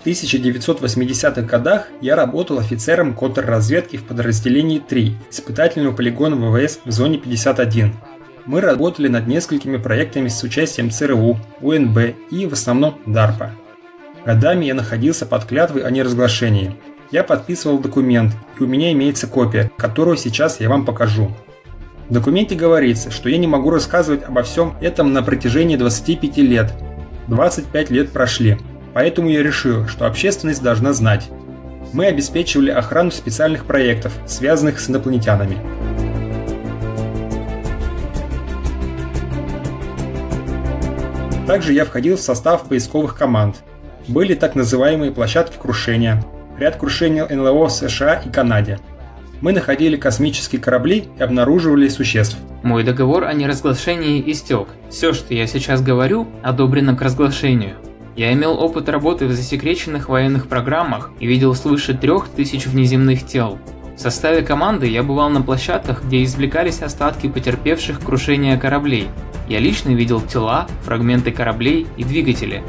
В 1980-х годах я работал офицером контрразведки в подразделении 3 испытательного полигона ВВС в зоне 51. Мы работали над несколькими проектами с участием ЦРУ, УНБ и в основном DARPA. Годами я находился под клятвой о неразглашении. Я подписывал документ, и у меня имеется копия, которую сейчас я вам покажу. В документе говорится, что я не могу рассказывать обо всем этом на протяжении 25 лет. 25 лет прошли, поэтому я решил, что общественность должна знать. Мы обеспечивали охрану специальных проектов, связанных с инопланетянами. Также я входил в состав поисковых команд. Были так называемые площадки крушения, ряд крушений НЛО в США и Канаде – мы находили космические корабли и обнаруживали существ. Мой договор о неразглашении истек. Все, что я сейчас говорю, одобрено к разглашению. Я имел опыт работы в засекреченных военных программах и видел свыше трех тысяч внеземных тел. В составе команды я бывал на площадках, где извлекались остатки потерпевших крушения кораблей. Я лично видел тела, фрагменты кораблей и двигатели.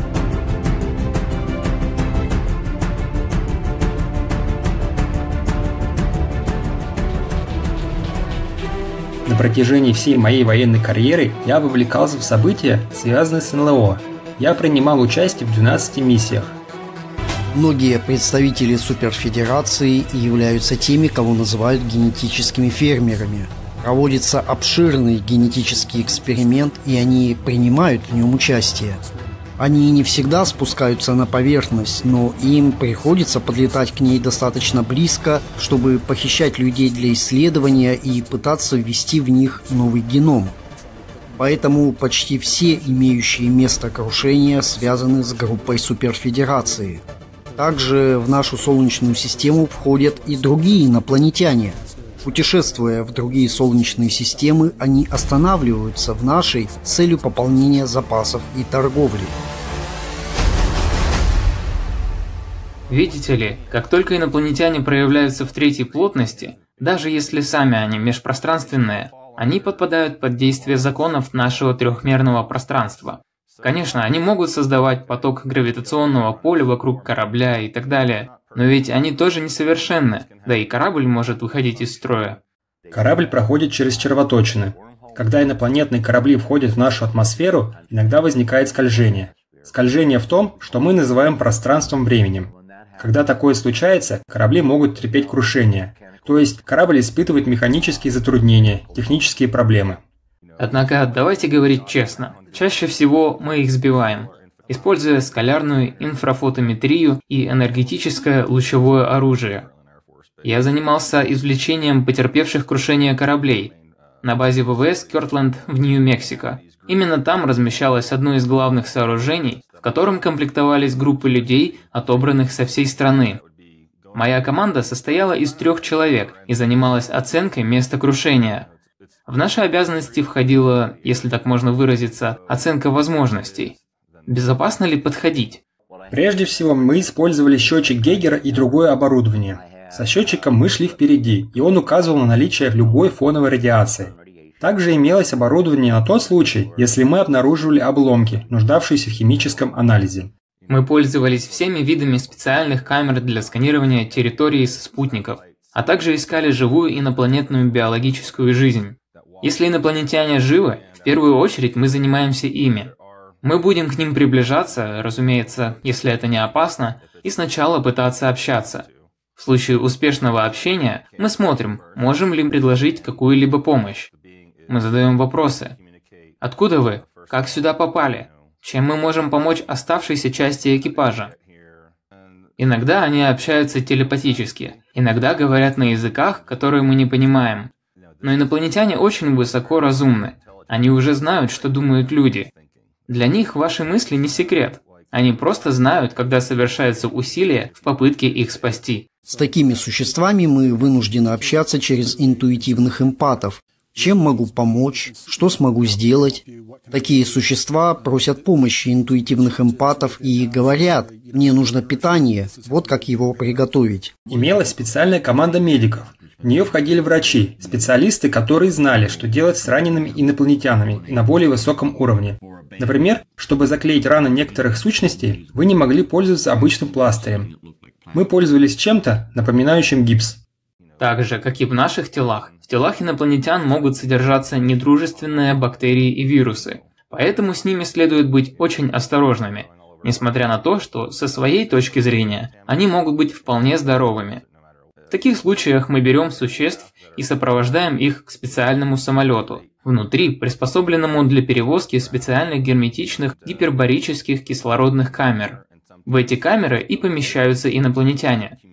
На протяжении всей моей военной карьеры я вовлекался в события, связанные с НЛО. Я принимал участие в 12 миссиях. Многие представители суперфедерации являются теми, кого называют генетическими фермерами. Проводится обширный генетический эксперимент, и они принимают в нем участие. Они не всегда спускаются на поверхность, но им приходится подлетать к ней достаточно близко, чтобы похищать людей для исследования и пытаться ввести в них новый геном. Поэтому почти все имеющие место крушения связаны с группой суперфедерации. Также в нашу Солнечную систему входят и другие инопланетяне – Путешествуя в другие солнечные системы, они останавливаются в нашей с целью пополнения запасов и торговли. Видите ли, как только инопланетяне проявляются в третьей плотности, даже если сами они межпространственные, они подпадают под действие законов нашего трехмерного пространства. Конечно, они могут создавать поток гравитационного поля вокруг корабля и так далее, но ведь они тоже несовершенны, да и корабль может выходить из строя. Корабль проходит через червоточины. Когда инопланетные корабли входят в нашу атмосферу, иногда возникает скольжение. Скольжение в том, что мы называем пространством-временем. Когда такое случается, корабли могут терпеть крушение. То есть корабль испытывает механические затруднения, технические проблемы. Однако давайте говорить честно. Чаще всего мы их сбиваем, используя скалярную инфрафотометрию и энергетическое лучевое оружие. Я занимался извлечением потерпевших крушение кораблей на базе ВВС Кёртленд в Нью-Мексико. Именно там размещалось одно из главных сооружений, в котором комплектовались группы людей, отобранных со всей страны. Моя команда состояла из трех человек и занималась оценкой места крушения – в наши обязанности входила, если так можно выразиться, оценка возможностей. Безопасно ли подходить? Прежде всего, мы использовали счетчик Гейгера и другое оборудование. Со счетчиком мы шли впереди, и он указывал на наличие любой фоновой радиации. Также имелось оборудование на тот случай, если мы обнаруживали обломки, нуждавшиеся в химическом анализе. Мы пользовались всеми видами специальных камер для сканирования территории со спутников, а также искали живую инопланетную биологическую жизнь. Если инопланетяне живы, в первую очередь мы занимаемся ими. Мы будем к ним приближаться, разумеется, если это не опасно, и сначала пытаться общаться. В случае успешного общения мы смотрим, можем ли предложить какую-либо помощь. Мы задаем вопросы. Откуда вы? Как сюда попали? Чем мы можем помочь оставшейся части экипажа? Иногда они общаются телепатически, иногда говорят на языках, которые мы не понимаем. Но инопланетяне очень высоко разумны. Они уже знают, что думают люди. Для них ваши мысли не секрет. Они просто знают, когда совершаются усилия в попытке их спасти. С такими существами мы вынуждены общаться через интуитивных эмпатов. Чем могу помочь? Что смогу сделать? Такие существа просят помощи интуитивных эмпатов и говорят, мне нужно питание, вот как его приготовить. Имелась специальная команда медиков. В нее входили врачи, специалисты, которые знали, что делать с ранеными инопланетянами на более высоком уровне. Например, чтобы заклеить раны некоторых сущностей, вы не могли пользоваться обычным пластырем. Мы пользовались чем-то, напоминающим гипс. Так же, как и в наших телах, в телах инопланетян могут содержаться недружественные бактерии и вирусы, поэтому с ними следует быть очень осторожными, несмотря на то, что со своей точки зрения они могут быть вполне здоровыми. В таких случаях мы берем существ и сопровождаем их к специальному самолету, внутри приспособленному для перевозки специальных герметичных гипербарических кислородных камер. В эти камеры и помещаются инопланетяне –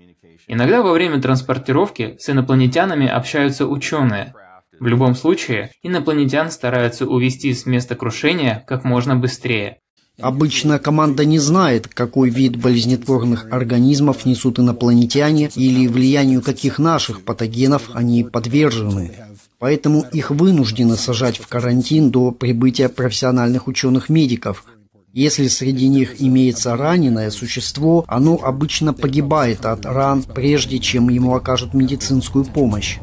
Иногда во время транспортировки с инопланетянами общаются ученые. В любом случае, инопланетян стараются увести с места крушения как можно быстрее. Обычно команда не знает, какой вид болезнетворных организмов несут инопланетяне или влиянию каких наших патогенов они подвержены. Поэтому их вынуждены сажать в карантин до прибытия профессиональных ученых-медиков, если среди них имеется раненое существо, оно обычно погибает от ран, прежде чем ему окажут медицинскую помощь.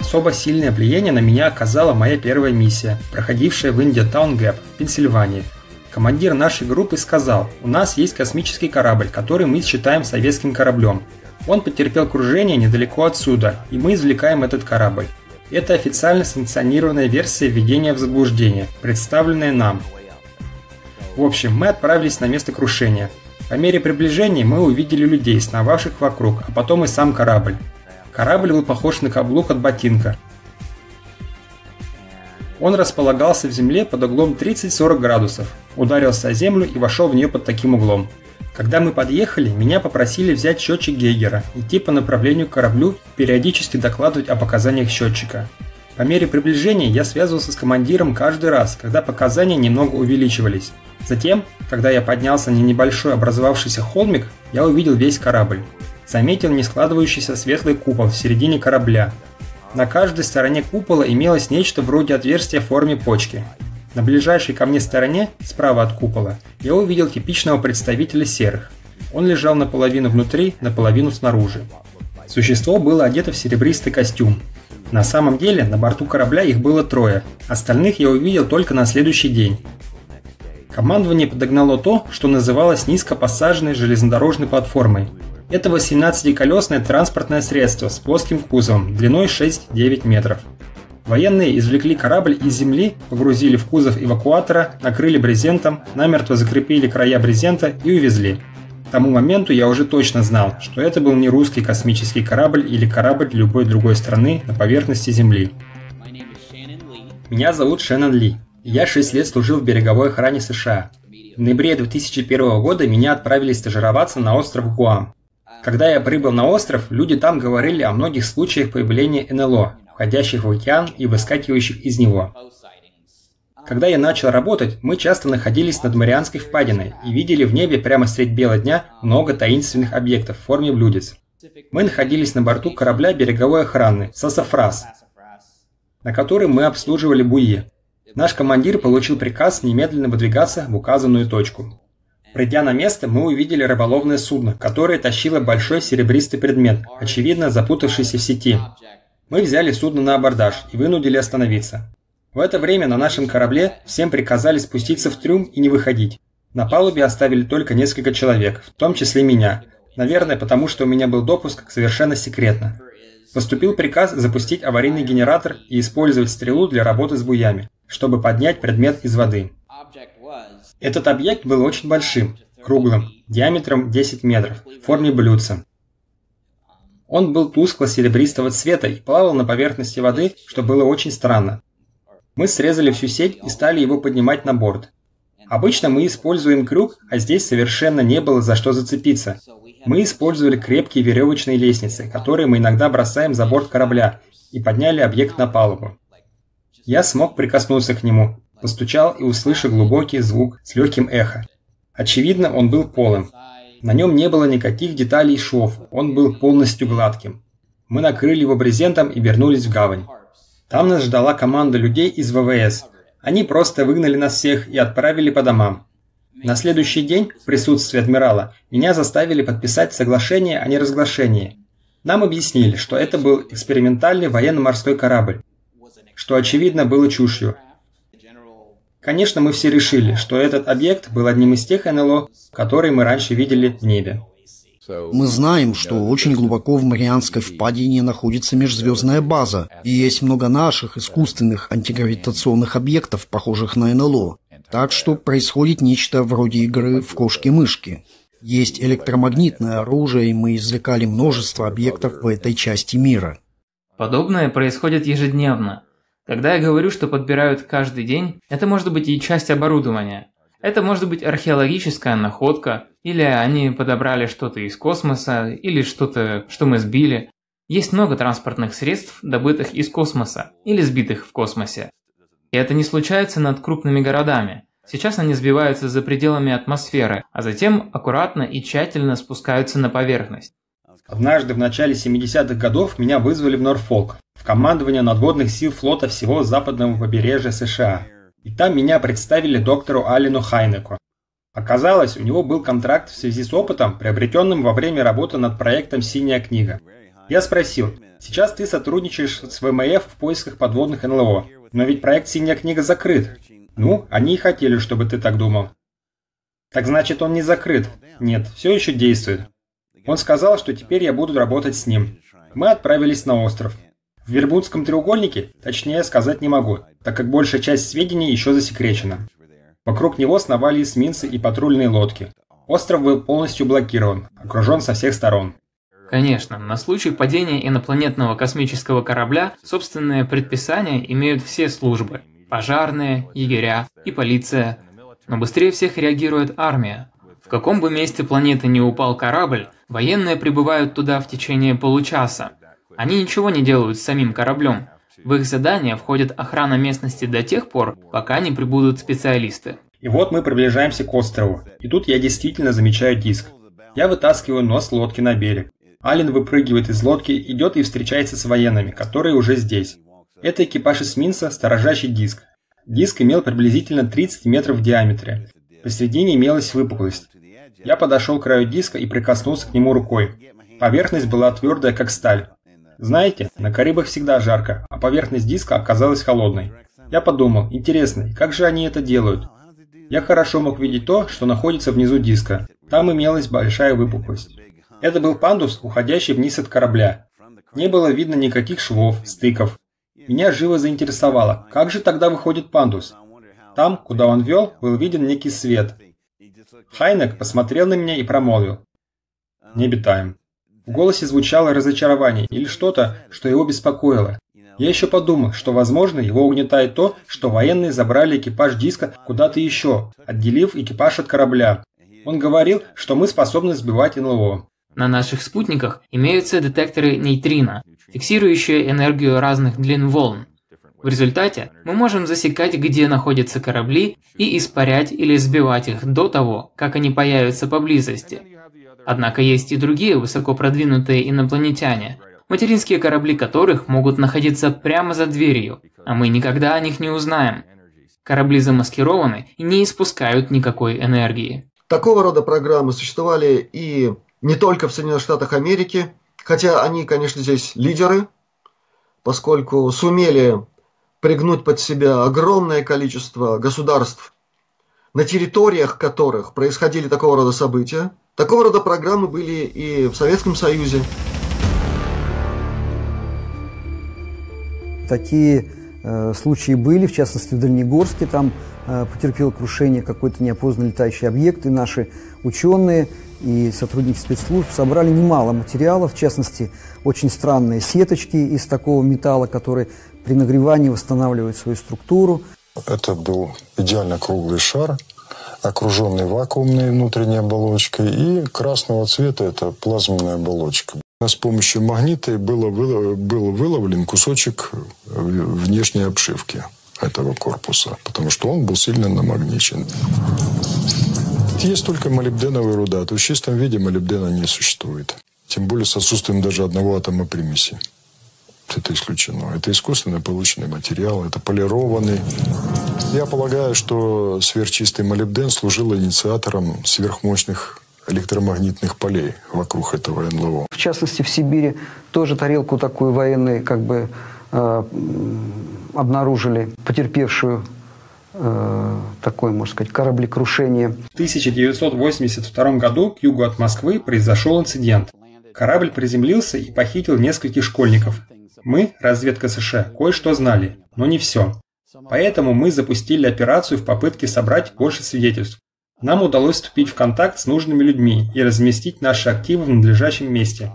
Особо сильное влияние на меня оказала моя первая миссия, проходившая в Индиатаун Гэп, Пенсильвании. Командир нашей группы сказал, у нас есть космический корабль, который мы считаем советским кораблем. Он потерпел кружение недалеко отсюда, и мы извлекаем этот корабль. Это официально санкционированная версия введения в заблуждение, представленная нам. В общем, мы отправились на место крушения. По мере приближения мы увидели людей, сновавших вокруг, а потом и сам корабль. Корабль был похож на каблук от ботинка. Он располагался в земле под углом 30-40 градусов, ударился о землю и вошел в нее под таким углом. Когда мы подъехали, меня попросили взять счетчик Гейгера, идти по направлению к кораблю периодически докладывать о показаниях счетчика. По мере приближения я связывался с командиром каждый раз, когда показания немного увеличивались. Затем, когда я поднялся на небольшой образовавшийся холмик, я увидел весь корабль. Заметил нескладывающийся светлый купол в середине корабля. На каждой стороне купола имелось нечто вроде отверстия в форме почки. На ближайшей ко мне стороне, справа от купола, я увидел типичного представителя серых. Он лежал наполовину внутри, наполовину снаружи. Существо было одето в серебристый костюм. На самом деле, на борту корабля их было трое, остальных я увидел только на следующий день. Командование подогнало то, что называлось низкопассажной железнодорожной платформой. Это 18-колесное транспортное средство с плоским кузовом длиной 6-9 метров. Военные извлекли корабль из земли, погрузили в кузов эвакуатора, накрыли брезентом, намертво закрепили края брезента и увезли. К тому моменту я уже точно знал, что это был не русский космический корабль или корабль любой другой страны на поверхности Земли. Меня зовут Шеннон Ли. Я 6 лет служил в береговой охране США. В ноябре 2001 года меня отправили стажироваться на остров Гуам. Когда я прибыл на остров, люди там говорили о многих случаях появления НЛО, входящих в океан и выскакивающих из него. Когда я начал работать, мы часто находились над Марианской впадиной и видели в небе прямо средь бела дня много таинственных объектов в форме блюдец. Мы находились на борту корабля береговой охраны «Сасафрас», на котором мы обслуживали буи. Наш командир получил приказ немедленно выдвигаться в указанную точку. Придя на место, мы увидели рыболовное судно, которое тащило большой серебристый предмет, очевидно запутавшийся в сети. Мы взяли судно на абордаж и вынудили остановиться. В это время на нашем корабле всем приказали спуститься в трюм и не выходить. На палубе оставили только несколько человек, в том числе меня. Наверное, потому что у меня был допуск совершенно секретно. Поступил приказ запустить аварийный генератор и использовать стрелу для работы с буями, чтобы поднять предмет из воды. Этот объект был очень большим, круглым, диаметром 10 метров, в форме блюдца. Он был тускло-серебристого цвета и плавал на поверхности воды, что было очень странно. Мы срезали всю сеть и стали его поднимать на борт. Обычно мы используем крюк, а здесь совершенно не было за что зацепиться. Мы использовали крепкие веревочные лестницы, которые мы иногда бросаем за борт корабля, и подняли объект на палубу. Я смог прикоснуться к нему, постучал и услышал глубокий звук с легким эхо. Очевидно, он был полым. На нем не было никаких деталей шов, он был полностью гладким. Мы накрыли его брезентом и вернулись в гавань. Там нас ждала команда людей из ВВС. Они просто выгнали нас всех и отправили по домам. На следующий день, в присутствии адмирала, меня заставили подписать соглашение о неразглашении. Нам объяснили, что это был экспериментальный военно-морской корабль, что очевидно было чушью. Конечно, мы все решили, что этот объект был одним из тех НЛО, которые мы раньше видели в небе. Мы знаем, что очень глубоко в Марианской впадине находится межзвездная база, и есть много наших искусственных антигравитационных объектов, похожих на НЛО. Так что происходит нечто вроде игры в кошки-мышки. Есть электромагнитное оружие, и мы извлекали множество объектов в этой части мира. Подобное происходит ежедневно. Когда я говорю, что подбирают каждый день, это может быть и часть оборудования. Это может быть археологическая находка, или они подобрали что-то из космоса, или что-то, что мы сбили. Есть много транспортных средств, добытых из космоса, или сбитых в космосе. И это не случается над крупными городами. Сейчас они сбиваются за пределами атмосферы, а затем аккуратно и тщательно спускаются на поверхность. Однажды в начале 70-х годов меня вызвали в Норфолк, в командование надводных сил флота всего западного побережья США. И там меня представили доктору Алину Хайнеку. Оказалось, у него был контракт в связи с опытом, приобретенным во время работы над проектом «Синяя книга». Я спросил, сейчас ты сотрудничаешь с ВМФ в поисках подводных НЛО, но ведь проект «Синяя книга» закрыт. Ну, они и хотели, чтобы ты так думал. Так значит, он не закрыт. Нет, все еще действует. Он сказал, что теперь я буду работать с ним. Мы отправились на остров. В Вербудском треугольнике, точнее сказать не могу, так как большая часть сведений еще засекречена. Вокруг него сновали эсминцы и патрульные лодки. Остров был полностью блокирован, окружен со всех сторон. Конечно, на случай падения инопланетного космического корабля собственные предписания имеют все службы – пожарные, егеря и полиция. Но быстрее всех реагирует армия. В каком бы месте планеты не упал корабль, военные прибывают туда в течение получаса, они ничего не делают с самим кораблем. В их задание входит охрана местности до тех пор, пока не прибудут специалисты. И вот мы приближаемся к острову. И тут я действительно замечаю диск. Я вытаскиваю нос лодки на берег. Ален выпрыгивает из лодки, идет и встречается с военными, которые уже здесь. Это экипаж эсминца, сторожащий диск. Диск имел приблизительно 30 метров в диаметре. Посередине имелась выпуклость. Я подошел к краю диска и прикоснулся к нему рукой. Поверхность была твердая, как сталь. Знаете, на Карибах всегда жарко, а поверхность диска оказалась холодной. Я подумал, интересно, как же они это делают? Я хорошо мог видеть то, что находится внизу диска. Там имелась большая выпуклость. Это был пандус, уходящий вниз от корабля. Не было видно никаких швов, стыков. Меня живо заинтересовало, как же тогда выходит пандус? Там, куда он вел, был виден некий свет. Хайнек посмотрел на меня и промолвил. Не обитаем. В голосе звучало разочарование или что-то, что его беспокоило. Я еще подумал, что, возможно, его угнетает то, что военные забрали экипаж диска куда-то еще, отделив экипаж от корабля. Он говорил, что мы способны сбивать НЛО. На наших спутниках имеются детекторы нейтрино, фиксирующие энергию разных длин волн. В результате мы можем засекать, где находятся корабли, и испарять или сбивать их до того, как они появятся поблизости. Однако есть и другие высоко продвинутые инопланетяне, материнские корабли которых могут находиться прямо за дверью, а мы никогда о них не узнаем. Корабли замаскированы и не испускают никакой энергии. Такого рода программы существовали и не только в Соединенных Штатах Америки, хотя они, конечно, здесь лидеры, поскольку сумели пригнуть под себя огромное количество государств, на территориях которых происходили такого рода события – Такого рода программы были и в Советском Союзе. Такие э, случаи были, в частности в Дальнегорске, там э, потерпел крушение какой-то неопознанный летающий объект, и наши ученые и сотрудники спецслужб собрали немало материалов, в частности, очень странные сеточки из такого металла, который при нагревании восстанавливает свою структуру. Это был идеально круглый шар, окруженный вакуумной внутренней оболочкой, и красного цвета это плазменная оболочка. С помощью магнита было, был выловлен кусочек внешней обшивки этого корпуса, потому что он был сильно намагничен. Есть только молибденовая руда, то в чистом виде молибдена не существует. Тем более с отсутствием даже одного атома примеси. Это исключено. Это искусственно полученный материал, это полированный. Я полагаю, что сверхчистый молибден служил инициатором сверхмощных электромагнитных полей вокруг этого НЛО. В частности, в Сибири тоже тарелку такую военную как бы э, обнаружили, потерпевшую э, такое, можно сказать, кораблекрушение. В 1982 году к югу от Москвы произошел инцидент. Корабль приземлился и похитил нескольких школьников. Мы, разведка США, кое-что знали, но не все. Поэтому мы запустили операцию в попытке собрать больше свидетельств. Нам удалось вступить в контакт с нужными людьми и разместить наши активы в надлежащем месте.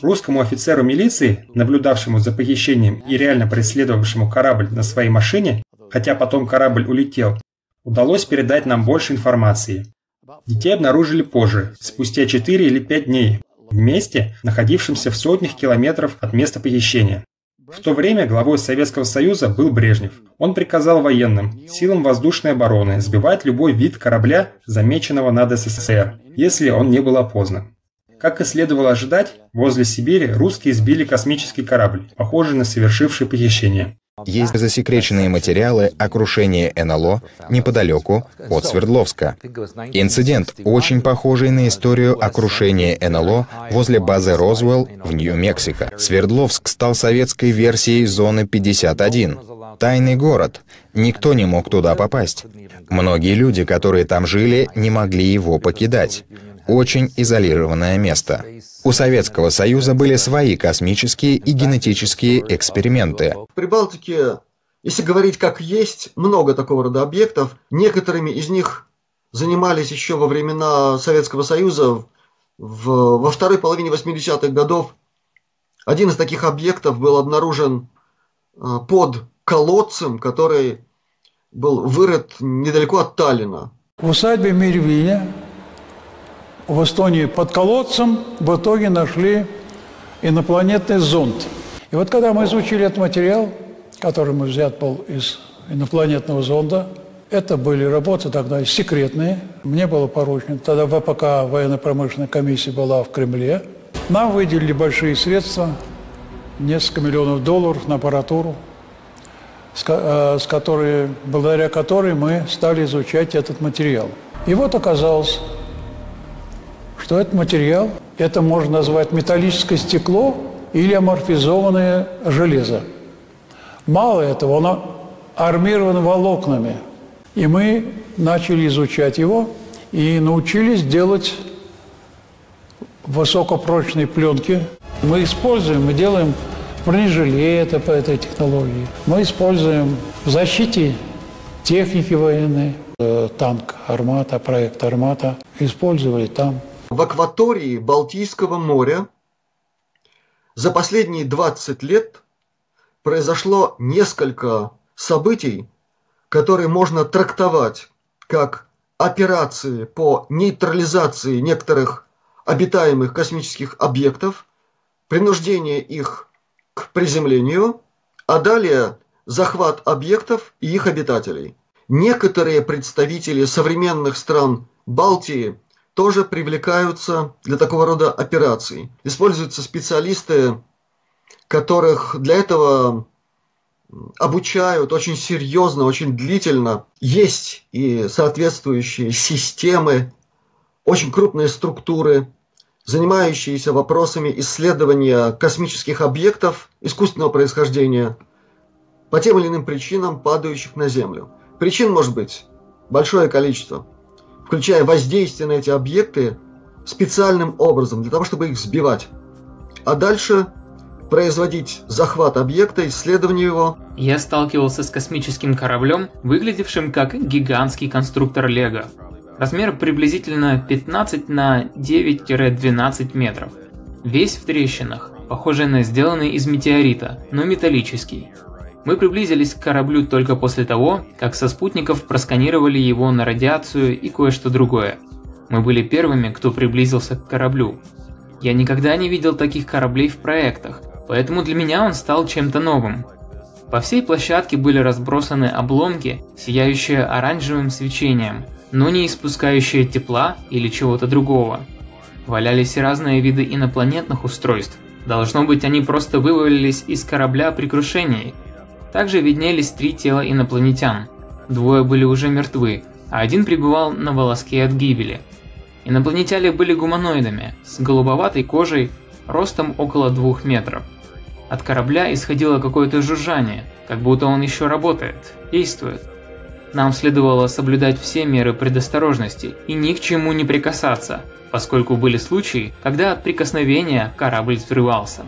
Русскому офицеру милиции, наблюдавшему за похищением и реально преследовавшему корабль на своей машине, хотя потом корабль улетел, удалось передать нам больше информации. Детей обнаружили позже, спустя 4 или 5 дней, в месте, находившемся в сотнях километров от места похищения. В то время главой Советского Союза был Брежнев. Он приказал военным, силам воздушной обороны сбивать любой вид корабля, замеченного над СССР, если он не был опознан. Как и следовало ожидать, возле Сибири русские сбили космический корабль, похожий на совершивший похищение. Есть засекреченные материалы о крушении НЛО неподалеку от Свердловска. Инцидент, очень похожий на историю о крушении НЛО возле базы Розвелл в Нью-Мексико. Свердловск стал советской версией зоны 51. Тайный город. Никто не мог туда попасть. Многие люди, которые там жили, не могли его покидать очень изолированное место. У Советского Союза были свои космические и генетические эксперименты. В Прибалтике, если говорить как есть, много такого рода объектов. Некоторыми из них занимались еще во времена Советского Союза в, во второй половине 80-х годов. Один из таких объектов был обнаружен э, под колодцем, который был вырыт недалеко от Таллина. В усадьбе Мирвиня в Эстонии под колодцем в итоге нашли инопланетный зонд. И вот когда мы изучили этот материал, который мы взят был из инопланетного зонда, это были работы тогда секретные. Мне было поручено. Тогда ВПК, военно-промышленная комиссия была в Кремле. Нам выделили большие средства, несколько миллионов долларов на аппаратуру, э, с которой, благодаря которой мы стали изучать этот материал. И вот оказалось, что этот материал, это можно назвать металлическое стекло или аморфизованное железо. Мало этого, оно армировано волокнами. И мы начали изучать его и научились делать высокопрочные пленки. Мы используем, мы делаем бронежилеты по этой технологии. Мы используем в защите техники военной, э, танк «Армата», проект «Армата». Использовали там в акватории Балтийского моря за последние 20 лет произошло несколько событий, которые можно трактовать как операции по нейтрализации некоторых обитаемых космических объектов, принуждение их к приземлению, а далее захват объектов и их обитателей. Некоторые представители современных стран Балтии тоже привлекаются для такого рода операций. Используются специалисты, которых для этого обучают очень серьезно, очень длительно. Есть и соответствующие системы, очень крупные структуры, занимающиеся вопросами исследования космических объектов искусственного происхождения по тем или иным причинам, падающих на Землю. Причин может быть большое количество – включая воздействие на эти объекты специальным образом, для того, чтобы их сбивать. А дальше производить захват объекта, исследование его. Я сталкивался с космическим кораблем, выглядевшим как гигантский конструктор Лего. Размер приблизительно 15 на 9-12 метров. Весь в трещинах, похожий на сделанный из метеорита, но металлический. Мы приблизились к кораблю только после того, как со спутников просканировали его на радиацию и кое-что другое. Мы были первыми, кто приблизился к кораблю. Я никогда не видел таких кораблей в проектах, поэтому для меня он стал чем-то новым. По всей площадке были разбросаны обломки, сияющие оранжевым свечением, но не испускающие тепла или чего-то другого. Валялись разные виды инопланетных устройств. Должно быть, они просто вывалились из корабля при крушении. Также виднелись три тела инопланетян. Двое были уже мертвы, а один пребывал на волоске от гибели. Инопланетяне были гуманоидами, с голубоватой кожей, ростом около двух метров. От корабля исходило какое-то жужжание, как будто он еще работает, действует. Нам следовало соблюдать все меры предосторожности и ни к чему не прикасаться, поскольку были случаи, когда от прикосновения корабль взрывался.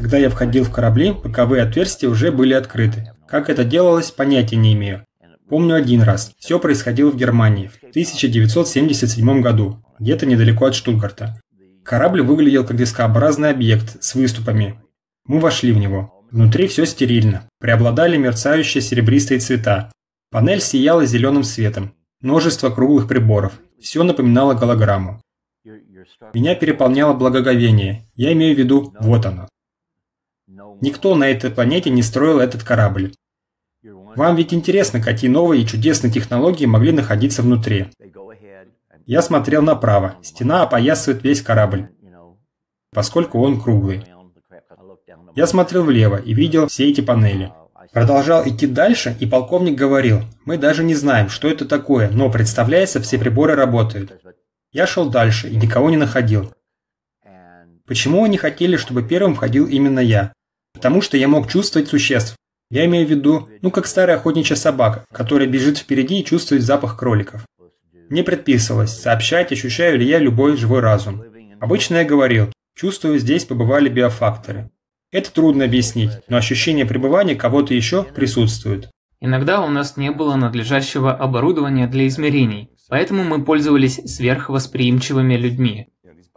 Когда я входил в корабли, боковые отверстия уже были открыты. Как это делалось, понятия не имею. Помню один раз. Все происходило в Германии в 1977 году, где-то недалеко от Штутгарта. Корабль выглядел как дискообразный объект с выступами. Мы вошли в него. Внутри все стерильно. Преобладали мерцающие серебристые цвета. Панель сияла зеленым светом. Множество круглых приборов. Все напоминало голограмму. Меня переполняло благоговение. Я имею в виду, вот оно. Никто на этой планете не строил этот корабль. Вам ведь интересно, какие новые и чудесные технологии могли находиться внутри. Я смотрел направо. Стена опоясывает весь корабль, поскольку он круглый. Я смотрел влево и видел все эти панели. Продолжал идти дальше, и полковник говорил, мы даже не знаем, что это такое, но, представляется, все приборы работают. Я шел дальше и никого не находил. Почему они хотели, чтобы первым входил именно я? Потому что я мог чувствовать существ. Я имею в виду, ну как старая охотничья собака, которая бежит впереди и чувствует запах кроликов. Мне предписывалось сообщать, ощущаю ли я любой живой разум. Обычно я говорил, чувствую, здесь побывали биофакторы. Это трудно объяснить, но ощущение пребывания кого-то еще присутствует. Иногда у нас не было надлежащего оборудования для измерений, поэтому мы пользовались сверхвосприимчивыми людьми.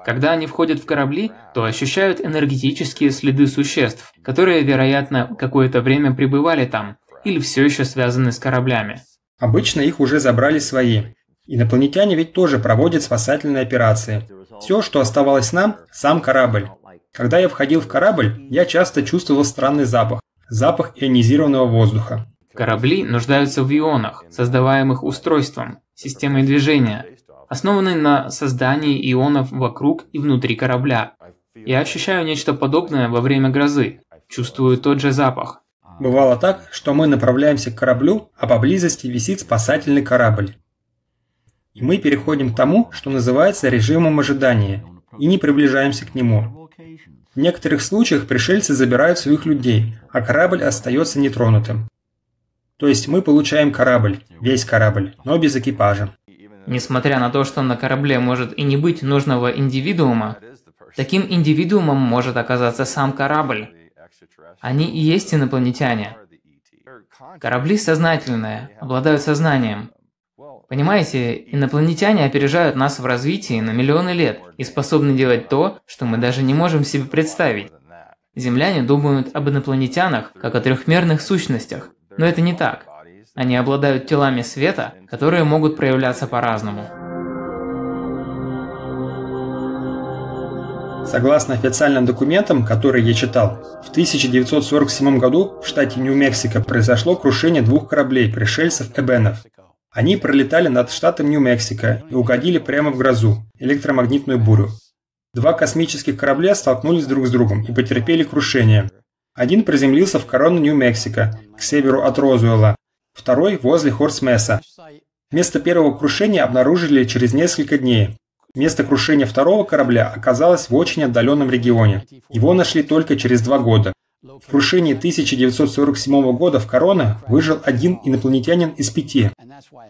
Когда они входят в корабли, то ощущают энергетические следы существ, которые, вероятно, какое-то время пребывали там, или все еще связаны с кораблями. Обычно их уже забрали свои. Инопланетяне ведь тоже проводят спасательные операции. Все, что оставалось нам – сам корабль. Когда я входил в корабль, я часто чувствовал странный запах. Запах ионизированного воздуха. Корабли нуждаются в ионах, создаваемых устройством, системой движения, основанной на создании ионов вокруг и внутри корабля. Я ощущаю нечто подобное во время грозы. Чувствую тот же запах. Бывало так, что мы направляемся к кораблю, а поблизости висит спасательный корабль. И мы переходим к тому, что называется режимом ожидания, и не приближаемся к нему. В некоторых случаях пришельцы забирают своих людей, а корабль остается нетронутым. То есть мы получаем корабль, весь корабль, но без экипажа. Несмотря на то, что на корабле может и не быть нужного индивидуума, таким индивидуумом может оказаться сам корабль. Они и есть инопланетяне. Корабли сознательные, обладают сознанием. Понимаете, инопланетяне опережают нас в развитии на миллионы лет и способны делать то, что мы даже не можем себе представить. Земляне думают об инопланетянах как о трехмерных сущностях, но это не так. Они обладают телами света, которые могут проявляться по-разному. Согласно официальным документам, которые я читал, в 1947 году в штате Нью-Мексико произошло крушение двух кораблей пришельцев-эбенов. Они пролетали над штатом Нью-Мексико и угодили прямо в грозу, электромагнитную бурю. Два космических корабля столкнулись друг с другом и потерпели крушение. Один приземлился в корону Нью-Мексико, к северу от Розуэлла, второй возле Хорсмеса. Место первого крушения обнаружили через несколько дней. Место крушения второго корабля оказалось в очень отдаленном регионе. Его нашли только через два года. В крушении 1947 года в Корона выжил один инопланетянин из пяти.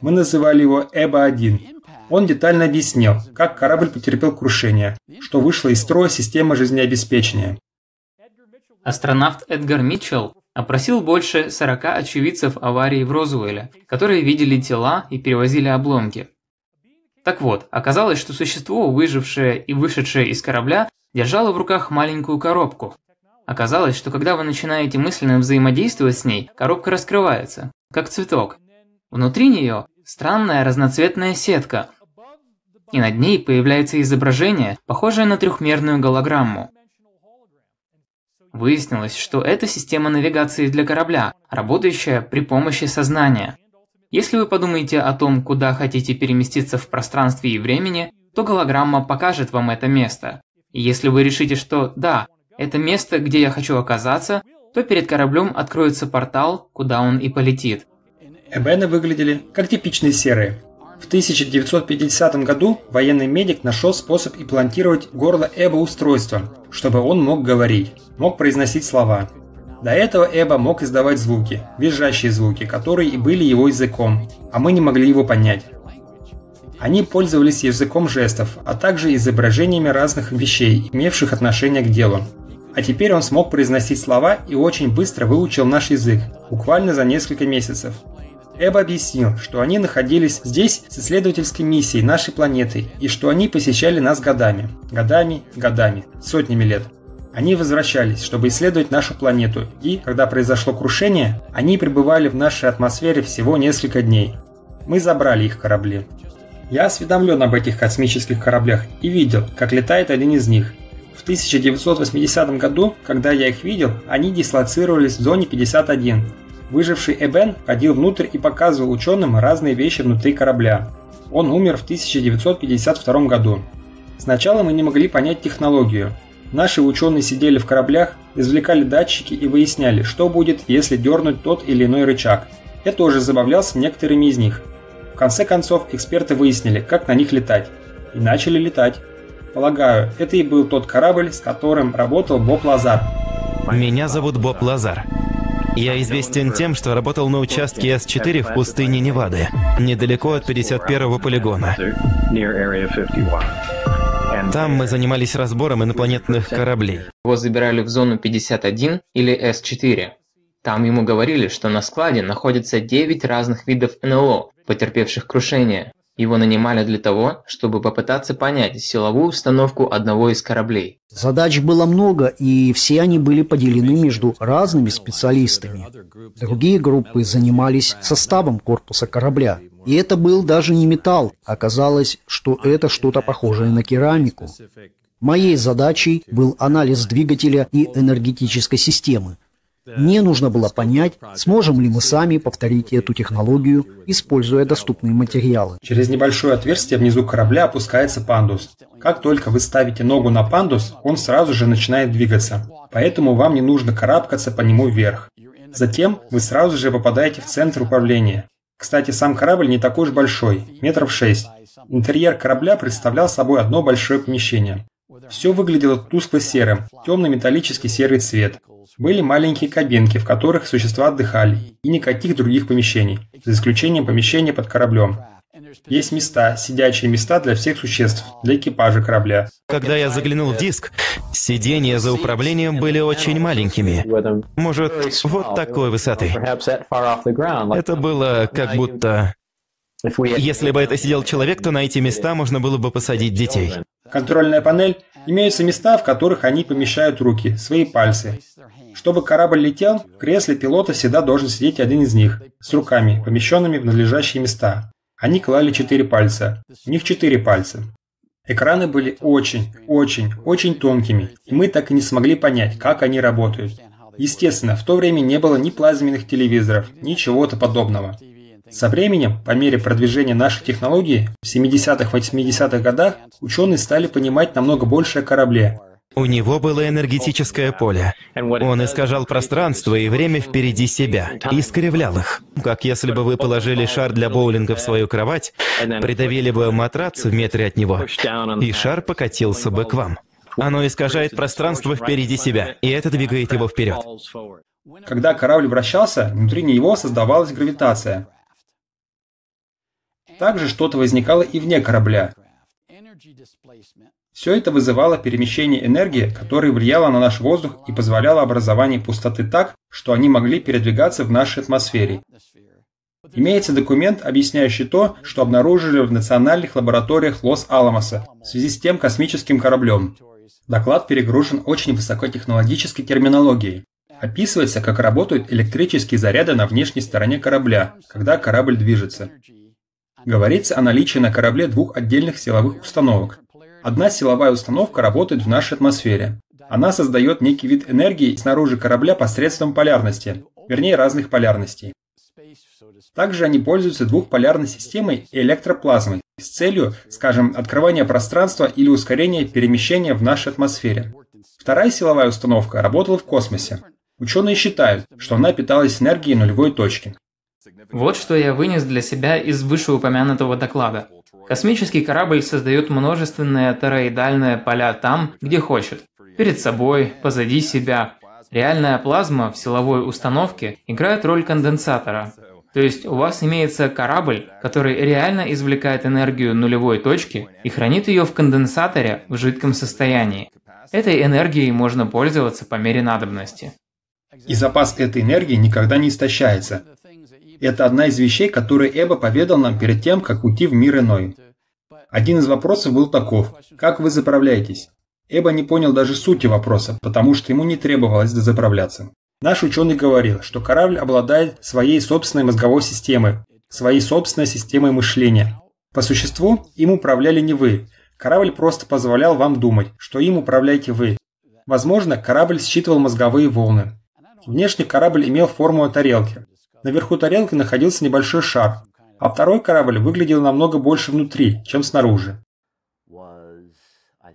Мы называли его Эба-1. Он детально объяснил, как корабль потерпел крушение, что вышло из строя система жизнеобеспечения. Астронавт Эдгар Митчелл опросил больше 40 очевидцев аварии в Розуэле, которые видели тела и перевозили обломки. Так вот, оказалось, что существо, выжившее и вышедшее из корабля, держало в руках маленькую коробку, Оказалось, что когда вы начинаете мысленно взаимодействовать с ней, коробка раскрывается, как цветок. Внутри нее странная разноцветная сетка, и над ней появляется изображение, похожее на трехмерную голограмму. Выяснилось, что это система навигации для корабля, работающая при помощи сознания. Если вы подумаете о том, куда хотите переместиться в пространстве и времени, то голограмма покажет вам это место. И если вы решите, что «да, это место, где я хочу оказаться», то перед кораблем откроется портал, куда он и полетит. Эбены выглядели как типичные серые. В 1950 году военный медик нашел способ имплантировать горло Эба устройство, чтобы он мог говорить, мог произносить слова. До этого Эба мог издавать звуки, визжащие звуки, которые и были его языком, а мы не могли его понять. Они пользовались языком жестов, а также изображениями разных вещей, имевших отношение к делу. А теперь он смог произносить слова и очень быстро выучил наш язык, буквально за несколько месяцев. Эб объяснил, что они находились здесь с исследовательской миссией нашей планеты и что они посещали нас годами, годами, годами, сотнями лет. Они возвращались, чтобы исследовать нашу планету, и, когда произошло крушение, они пребывали в нашей атмосфере всего несколько дней. Мы забрали их корабли. Я осведомлен об этих космических кораблях и видел, как летает один из них. В 1980 году, когда я их видел, они дислоцировались в зоне 51. Выживший Эбен ходил внутрь и показывал ученым разные вещи внутри корабля. Он умер в 1952 году. Сначала мы не могли понять технологию, Наши ученые сидели в кораблях, извлекали датчики и выясняли, что будет, если дернуть тот или иной рычаг. Я тоже забавлялся некоторыми из них. В конце концов, эксперты выяснили, как на них летать. И начали летать. Полагаю, это и был тот корабль, с которым работал Боб Лазар. Меня зовут Боб Лазар. Я известен тем, что работал на участке С-4 в пустыне Невады, недалеко от 51-го полигона. Там мы занимались разбором инопланетных кораблей. Его забирали в зону 51 или С-4. Там ему говорили, что на складе находится 9 разных видов НЛО, потерпевших крушение. Его нанимали для того, чтобы попытаться понять силовую установку одного из кораблей. Задач было много, и все они были поделены между разными специалистами. Другие группы занимались составом корпуса корабля. И это был даже не металл, оказалось, что это что-то похожее на керамику. Моей задачей был анализ двигателя и энергетической системы. Мне нужно было понять, сможем ли мы сами повторить эту технологию, используя доступные материалы. Через небольшое отверстие внизу корабля опускается пандус. Как только вы ставите ногу на пандус, он сразу же начинает двигаться. Поэтому вам не нужно карабкаться по нему вверх. Затем вы сразу же попадаете в центр управления. Кстати, сам корабль не такой уж большой, метров шесть. Интерьер корабля представлял собой одно большое помещение. Все выглядело тускло-серым, темно-металлический серый цвет. Были маленькие кабинки, в которых существа отдыхали, и никаких других помещений, за исключением помещения под кораблем. Есть места, сидячие места для всех существ, для экипажа корабля. Когда я заглянул в диск, сиденья за управлением были очень маленькими. Может, вот такой высоты. Это было как будто... Если бы это сидел человек, то на эти места можно было бы посадить детей. Контрольная панель. Имеются места, в которых они помещают руки, свои пальцы. Чтобы корабль летел, в кресле пилота всегда должен сидеть один из них, с руками, помещенными в надлежащие места. Они клали четыре пальца. У них четыре пальца. Экраны были очень, очень, очень тонкими, и мы так и не смогли понять, как они работают. Естественно, в то время не было ни плазменных телевизоров, ни чего-то подобного. Со временем, по мере продвижения нашей технологии, в 70-80-х годах ученые стали понимать намного больше о корабле, у него было энергетическое поле. Он искажал пространство и время впереди себя, и искривлял их. Как если бы вы положили шар для боулинга в свою кровать, придавили бы матрац в метре от него, и шар покатился бы к вам. Оно искажает пространство впереди себя, и это двигает его вперед. Когда корабль вращался, внутри него создавалась гравитация. Также что-то возникало и вне корабля. Все это вызывало перемещение энергии, которая влияла на наш воздух и позволяла образование пустоты так, что они могли передвигаться в нашей атмосфере. Имеется документ, объясняющий то, что обнаружили в национальных лабораториях Лос-Аламоса в связи с тем космическим кораблем. Доклад перегружен очень высокотехнологической терминологией. Описывается, как работают электрические заряды на внешней стороне корабля, когда корабль движется. Говорится о наличии на корабле двух отдельных силовых установок, Одна силовая установка работает в нашей атмосфере. Она создает некий вид энергии снаружи корабля посредством полярности, вернее разных полярностей. Также они пользуются двухполярной системой и электроплазмой с целью, скажем, открывания пространства или ускорения перемещения в нашей атмосфере. Вторая силовая установка работала в космосе. Ученые считают, что она питалась энергией нулевой точки. Вот что я вынес для себя из вышеупомянутого доклада. Космический корабль создает множественные тороидальные поля там, где хочет. Перед собой, позади себя. Реальная плазма в силовой установке играет роль конденсатора. То есть у вас имеется корабль, который реально извлекает энергию нулевой точки и хранит ее в конденсаторе в жидком состоянии. Этой энергией можно пользоваться по мере надобности. И запас этой энергии никогда не истощается. Это одна из вещей, которые Эба поведал нам перед тем, как уйти в мир иной. Один из вопросов был таков. Как вы заправляетесь? Эба не понял даже сути вопроса, потому что ему не требовалось дозаправляться. Наш ученый говорил, что корабль обладает своей собственной мозговой системой, своей собственной системой мышления. По существу, им управляли не вы. Корабль просто позволял вам думать, что им управляете вы. Возможно, корабль считывал мозговые волны. Внешне корабль имел форму тарелки. Наверху тарелки находился небольшой шар, а второй корабль выглядел намного больше внутри, чем снаружи.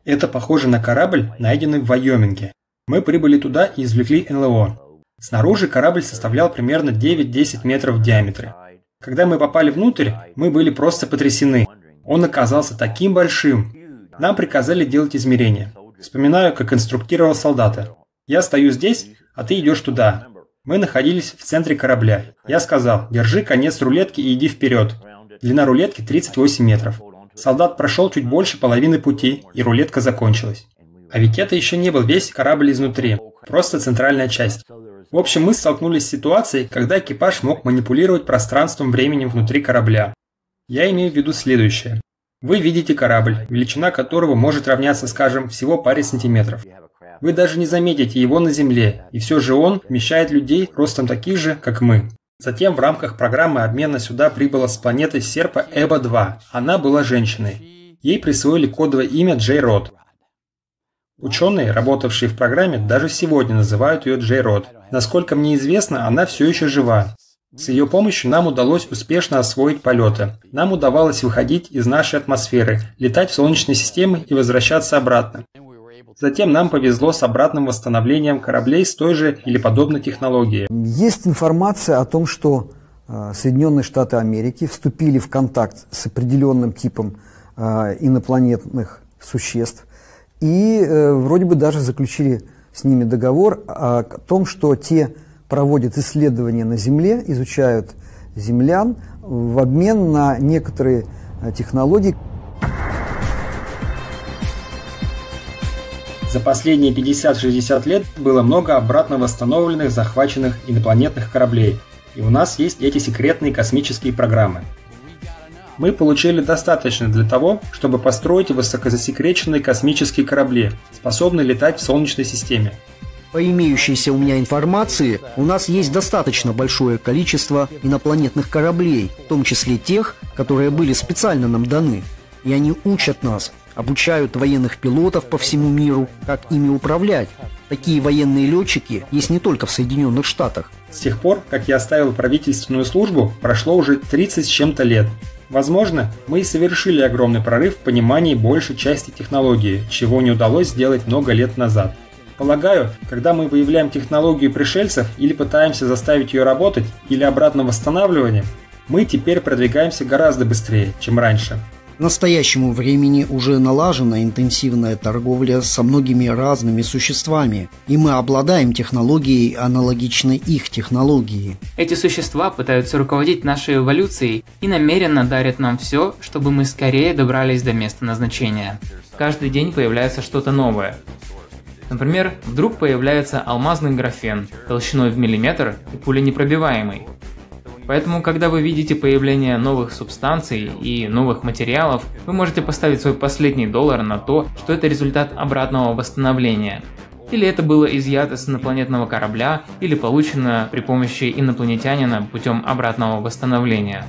Это похоже на корабль, найденный в Вайоминге. Мы прибыли туда и извлекли НЛО. Снаружи корабль составлял примерно 9-10 метров в диаметре. Когда мы попали внутрь, мы были просто потрясены. Он оказался таким большим. Нам приказали делать измерения. Вспоминаю, как инструктировал солдата. Я стою здесь, а ты идешь туда. Мы находились в центре корабля. Я сказал, держи конец рулетки и иди вперед. Длина рулетки 38 метров. Солдат прошел чуть больше половины пути, и рулетка закончилась. А ведь это еще не был весь корабль изнутри, просто центральная часть. В общем, мы столкнулись с ситуацией, когда экипаж мог манипулировать пространством временем внутри корабля. Я имею в виду следующее. Вы видите корабль, величина которого может равняться, скажем, всего паре сантиметров. Вы даже не заметите его на Земле, и все же он вмещает людей ростом таких же, как мы. Затем в рамках программы обмена сюда прибыла с планеты Серпа Эба-2. Она была женщиной. Ей присвоили кодовое имя Джей Род. Ученые, работавшие в программе, даже сегодня называют ее Джей Род. Насколько мне известно, она все еще жива. С ее помощью нам удалось успешно освоить полеты. Нам удавалось выходить из нашей атмосферы, летать в Солнечной системе и возвращаться обратно. Затем нам повезло с обратным восстановлением кораблей с той же или подобной технологией. Есть информация о том, что э, Соединенные Штаты Америки вступили в контакт с определенным типом э, инопланетных существ и э, вроде бы даже заключили с ними договор о том, что те проводят исследования на Земле, изучают землян в обмен на некоторые технологии. За последние 50-60 лет было много обратно восстановленных захваченных инопланетных кораблей, и у нас есть эти секретные космические программы. Мы получили достаточно для того, чтобы построить высокозасекреченные космические корабли, способные летать в Солнечной системе. По имеющейся у меня информации, у нас есть достаточно большое количество инопланетных кораблей, в том числе тех, которые были специально нам даны. И они учат нас, обучают военных пилотов по всему миру, как ими управлять. Такие военные летчики есть не только в Соединенных Штатах. С тех пор, как я оставил правительственную службу, прошло уже 30 с чем-то лет. Возможно, мы и совершили огромный прорыв в понимании большей части технологии, чего не удалось сделать много лет назад. Полагаю, когда мы выявляем технологию пришельцев или пытаемся заставить ее работать, или обратно восстанавливание, мы теперь продвигаемся гораздо быстрее, чем раньше. К настоящему времени уже налажена интенсивная торговля со многими разными существами, и мы обладаем технологией, аналогичной их технологии. Эти существа пытаются руководить нашей эволюцией и намеренно дарят нам все, чтобы мы скорее добрались до места назначения. Каждый день появляется что-то новое. Например, вдруг появляется алмазный графен толщиной в миллиметр и пуленепробиваемый. Поэтому, когда вы видите появление новых субстанций и новых материалов, вы можете поставить свой последний доллар на то, что это результат обратного восстановления. Или это было изъято с инопланетного корабля, или получено при помощи инопланетянина путем обратного восстановления.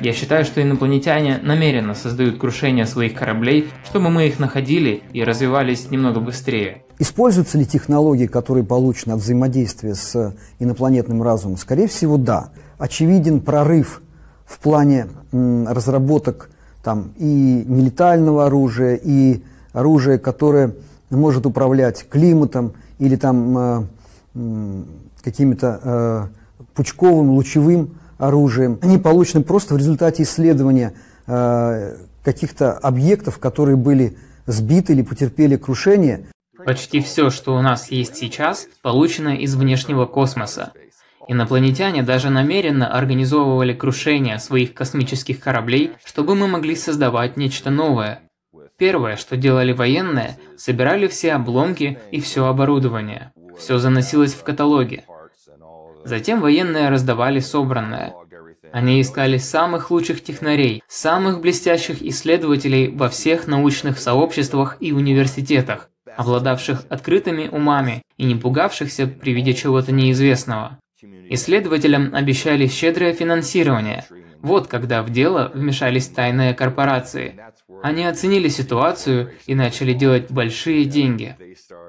Я считаю, что инопланетяне намеренно создают крушение своих кораблей, чтобы мы их находили и развивались немного быстрее. Используются ли технологии, которые получены от взаимодействия с инопланетным разумом? Скорее всего, да. Очевиден прорыв в плане разработок там, и нелетального оружия, и оружия, которое может управлять климатом или там э, какими-то э, пучковым, лучевым оружием. Они получены просто в результате исследования э, каких-то объектов, которые были сбиты или потерпели крушение. Почти все, что у нас есть сейчас, получено из внешнего космоса. Инопланетяне даже намеренно организовывали крушение своих космических кораблей, чтобы мы могли создавать нечто новое. Первое, что делали военные, собирали все обломки и все оборудование. Все заносилось в каталоги. Затем военные раздавали собранное. Они искали самых лучших технарей, самых блестящих исследователей во всех научных сообществах и университетах, обладавших открытыми умами и не пугавшихся при виде чего-то неизвестного. Исследователям обещали щедрое финансирование. Вот когда в дело вмешались тайные корпорации. Они оценили ситуацию и начали делать большие деньги.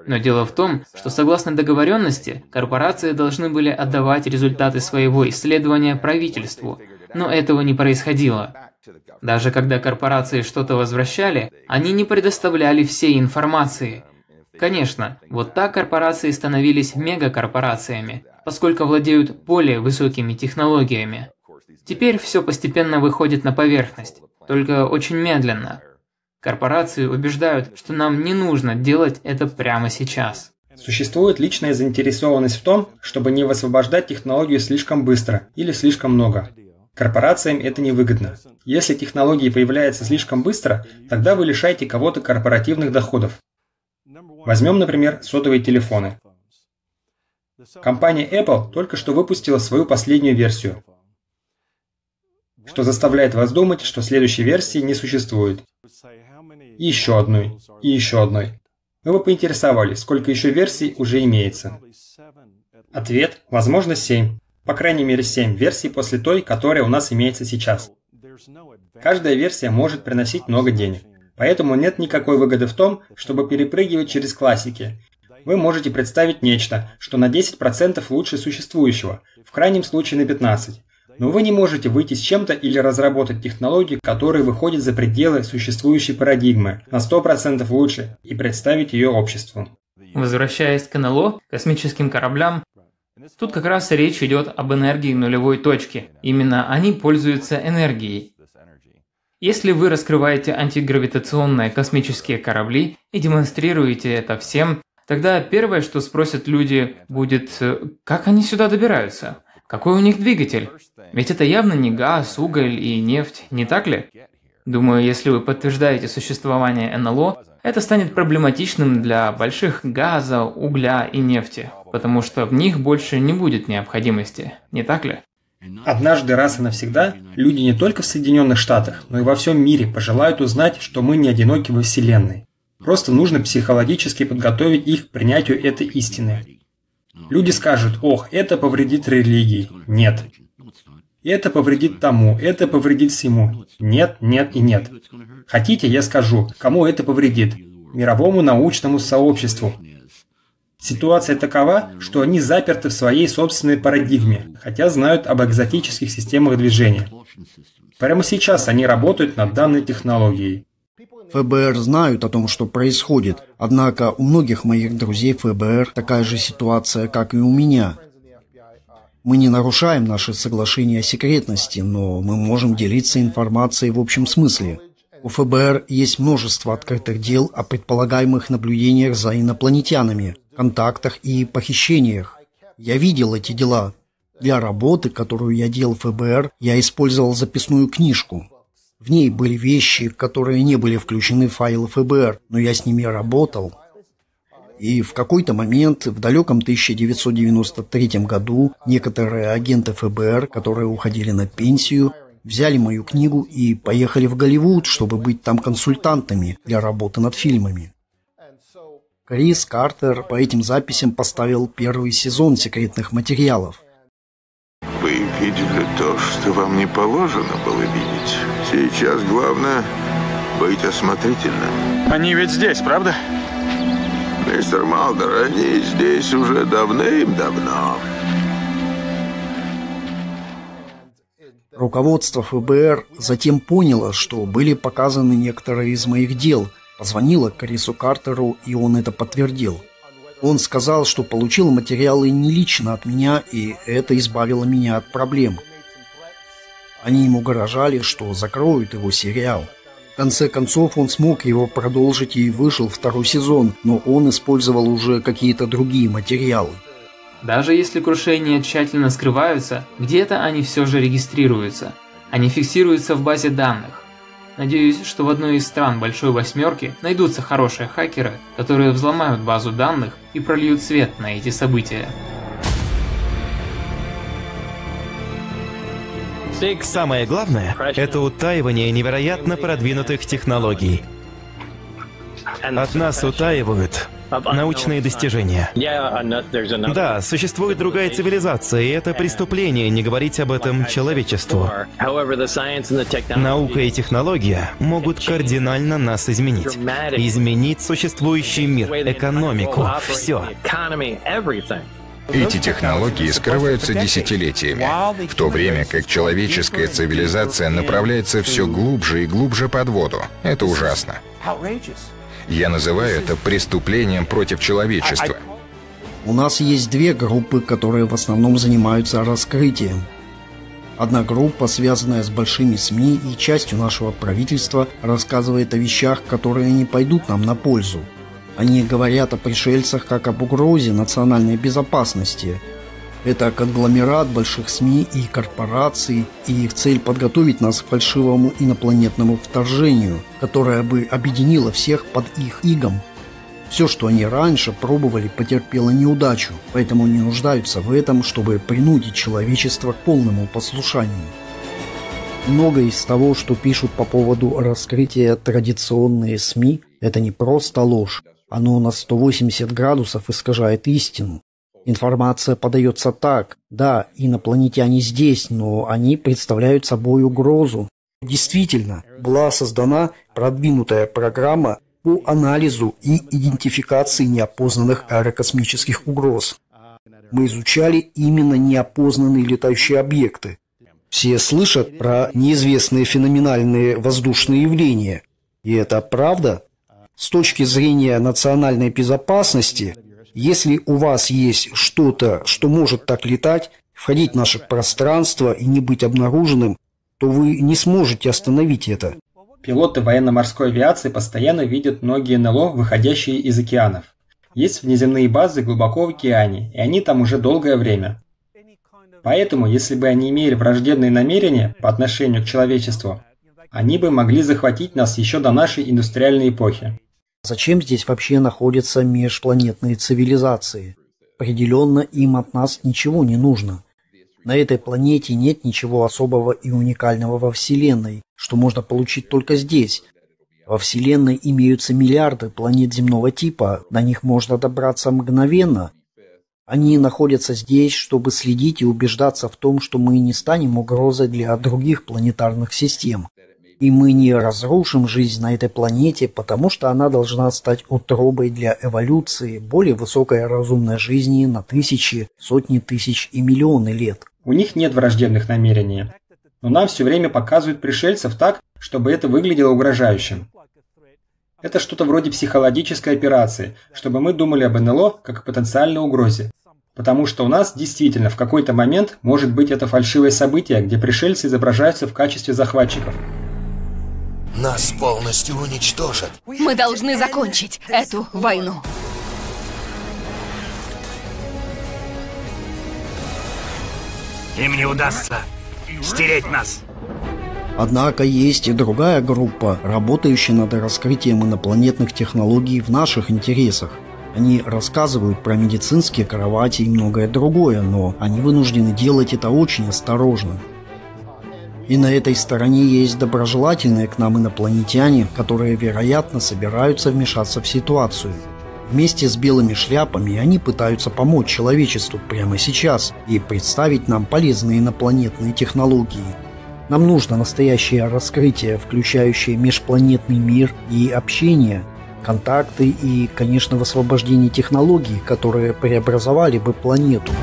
Но дело в том, что согласно договоренности, корпорации должны были отдавать результаты своего исследования правительству, но этого не происходило. Даже когда корпорации что-то возвращали, они не предоставляли всей информации. Конечно, вот так корпорации становились мегакорпорациями, поскольку владеют более высокими технологиями. Теперь все постепенно выходит на поверхность, только очень медленно. Корпорации убеждают, что нам не нужно делать это прямо сейчас. Существует личная заинтересованность в том, чтобы не высвобождать технологию слишком быстро или слишком много. Корпорациям это невыгодно. Если технологии появляются слишком быстро, тогда вы лишаете кого-то корпоративных доходов. Возьмем, например, сотовые телефоны. Компания Apple только что выпустила свою последнюю версию, что заставляет вас думать, что следующей версии не существует. И еще одной, и еще одной. Мы бы поинтересовались, сколько еще версий уже имеется. Ответ – возможно 7. По крайней мере 7 версий после той, которая у нас имеется сейчас. Каждая версия может приносить много денег. Поэтому нет никакой выгоды в том, чтобы перепрыгивать через классики вы можете представить нечто, что на 10% лучше существующего, в крайнем случае на 15%. Но вы не можете выйти с чем-то или разработать технологию, которая выходит за пределы существующей парадигмы на 100% лучше и представить ее обществу. Возвращаясь к НЛО, космическим кораблям, тут как раз речь идет об энергии нулевой точки. Именно они пользуются энергией. Если вы раскрываете антигравитационные космические корабли и демонстрируете это всем, Тогда первое, что спросят люди, будет, э, как они сюда добираются? Какой у них двигатель? Ведь это явно не газ, уголь и нефть, не так ли? Думаю, если вы подтверждаете существование НЛО, это станет проблематичным для больших газа, угля и нефти, потому что в них больше не будет необходимости, не так ли? Однажды раз и навсегда люди не только в Соединенных Штатах, но и во всем мире пожелают узнать, что мы не одиноки во Вселенной. Просто нужно психологически подготовить их к принятию этой истины. Люди скажут, ох, это повредит религии. Нет. Это повредит тому, это повредит всему. Нет, нет и нет. Хотите, я скажу, кому это повредит? Мировому научному сообществу. Ситуация такова, что они заперты в своей собственной парадигме, хотя знают об экзотических системах движения. Прямо сейчас они работают над данной технологией. ФБР знают о том, что происходит, однако у многих моих друзей ФБР такая же ситуация, как и у меня. Мы не нарушаем наши соглашения о секретности, но мы можем делиться информацией в общем смысле. У ФБР есть множество открытых дел о предполагаемых наблюдениях за инопланетянами, контактах и похищениях. Я видел эти дела. Для работы, которую я делал в ФБР, я использовал записную книжку. В ней были вещи, которые не были включены в файлы ФБР, но я с ними работал. И в какой-то момент, в далеком 1993 году, некоторые агенты ФБР, которые уходили на пенсию, взяли мою книгу и поехали в Голливуд, чтобы быть там консультантами для работы над фильмами. Крис Картер по этим записям поставил первый сезон секретных материалов. Вы видели то, что вам не положено было видеть. Сейчас главное быть осмотрительным. Они ведь здесь, правда? Мистер Малдер, они здесь уже давным-давно. Руководство ФБР затем поняло, что были показаны некоторые из моих дел, позвонило Крису Картеру, и он это подтвердил. Он сказал, что получил материалы не лично от меня, и это избавило меня от проблем. Они ему угрожали, что закроют его сериал. В конце концов он смог его продолжить и вышел второй сезон, но он использовал уже какие-то другие материалы. Даже если крушения тщательно скрываются, где-то они все же регистрируются. Они фиксируются в базе данных. Надеюсь, что в одной из стран Большой Восьмерки найдутся хорошие хакеры, которые взломают базу данных и прольют свет на эти события. Самое главное – это утаивание невероятно продвинутых технологий. От нас утаивают научные достижения. Да, существует другая цивилизация, и это преступление не говорить об этом человечеству. Наука и технология могут кардинально нас изменить. Изменить существующий мир, экономику, все. Эти технологии скрываются десятилетиями, в то время как человеческая цивилизация направляется все глубже и глубже под воду. Это ужасно. Я называю это преступлением против человечества. У нас есть две группы, которые в основном занимаются раскрытием. Одна группа, связанная с большими СМИ и частью нашего правительства, рассказывает о вещах, которые не пойдут нам на пользу. Они говорят о пришельцах как об угрозе национальной безопасности – это конгломерат больших СМИ и корпораций, и их цель подготовить нас к фальшивому инопланетному вторжению, которое бы объединило всех под их игом. Все, что они раньше пробовали, потерпело неудачу, поэтому не нуждаются в этом, чтобы принудить человечество к полному послушанию. Многое из того, что пишут по поводу раскрытия традиционные СМИ, это не просто ложь. Оно на 180 градусов искажает истину. Информация подается так. Да, инопланетяне здесь, но они представляют собой угрозу. Действительно, была создана продвинутая программа по анализу и идентификации неопознанных аэрокосмических угроз. Мы изучали именно неопознанные летающие объекты. Все слышат про неизвестные феноменальные воздушные явления. И это правда? С точки зрения национальной безопасности – если у вас есть что-то, что может так летать, входить в наше пространство и не быть обнаруженным, то вы не сможете остановить это. Пилоты военно-морской авиации постоянно видят многие НЛО, выходящие из океанов. Есть внеземные базы глубоко в океане, и они там уже долгое время. Поэтому, если бы они имели враждебные намерения по отношению к человечеству, они бы могли захватить нас еще до нашей индустриальной эпохи. Зачем здесь вообще находятся межпланетные цивилизации? Определенно им от нас ничего не нужно. На этой планете нет ничего особого и уникального во Вселенной, что можно получить только здесь. Во Вселенной имеются миллиарды планет земного типа, на них можно добраться мгновенно. Они находятся здесь, чтобы следить и убеждаться в том, что мы не станем угрозой для других планетарных систем. И мы не разрушим жизнь на этой планете, потому что она должна стать утробой для эволюции более высокой разумной жизни на тысячи, сотни тысяч и миллионы лет. У них нет враждебных намерений. Но нам все время показывают пришельцев так, чтобы это выглядело угрожающим. Это что-то вроде психологической операции, чтобы мы думали об НЛО как о потенциальной угрозе. Потому что у нас действительно в какой-то момент может быть это фальшивое событие, где пришельцы изображаются в качестве захватчиков. Нас полностью уничтожат. Мы должны закончить эту войну. Им не удастся стереть нас. Однако есть и другая группа, работающая над раскрытием инопланетных технологий в наших интересах. Они рассказывают про медицинские кровати и многое другое, но они вынуждены делать это очень осторожно. И на этой стороне есть доброжелательные к нам инопланетяне, которые, вероятно, собираются вмешаться в ситуацию. Вместе с белыми шляпами они пытаются помочь человечеству прямо сейчас и представить нам полезные инопланетные технологии. Нам нужно настоящее раскрытие, включающее межпланетный мир и общение, контакты и, конечно, высвобождение технологий, которые преобразовали бы планету –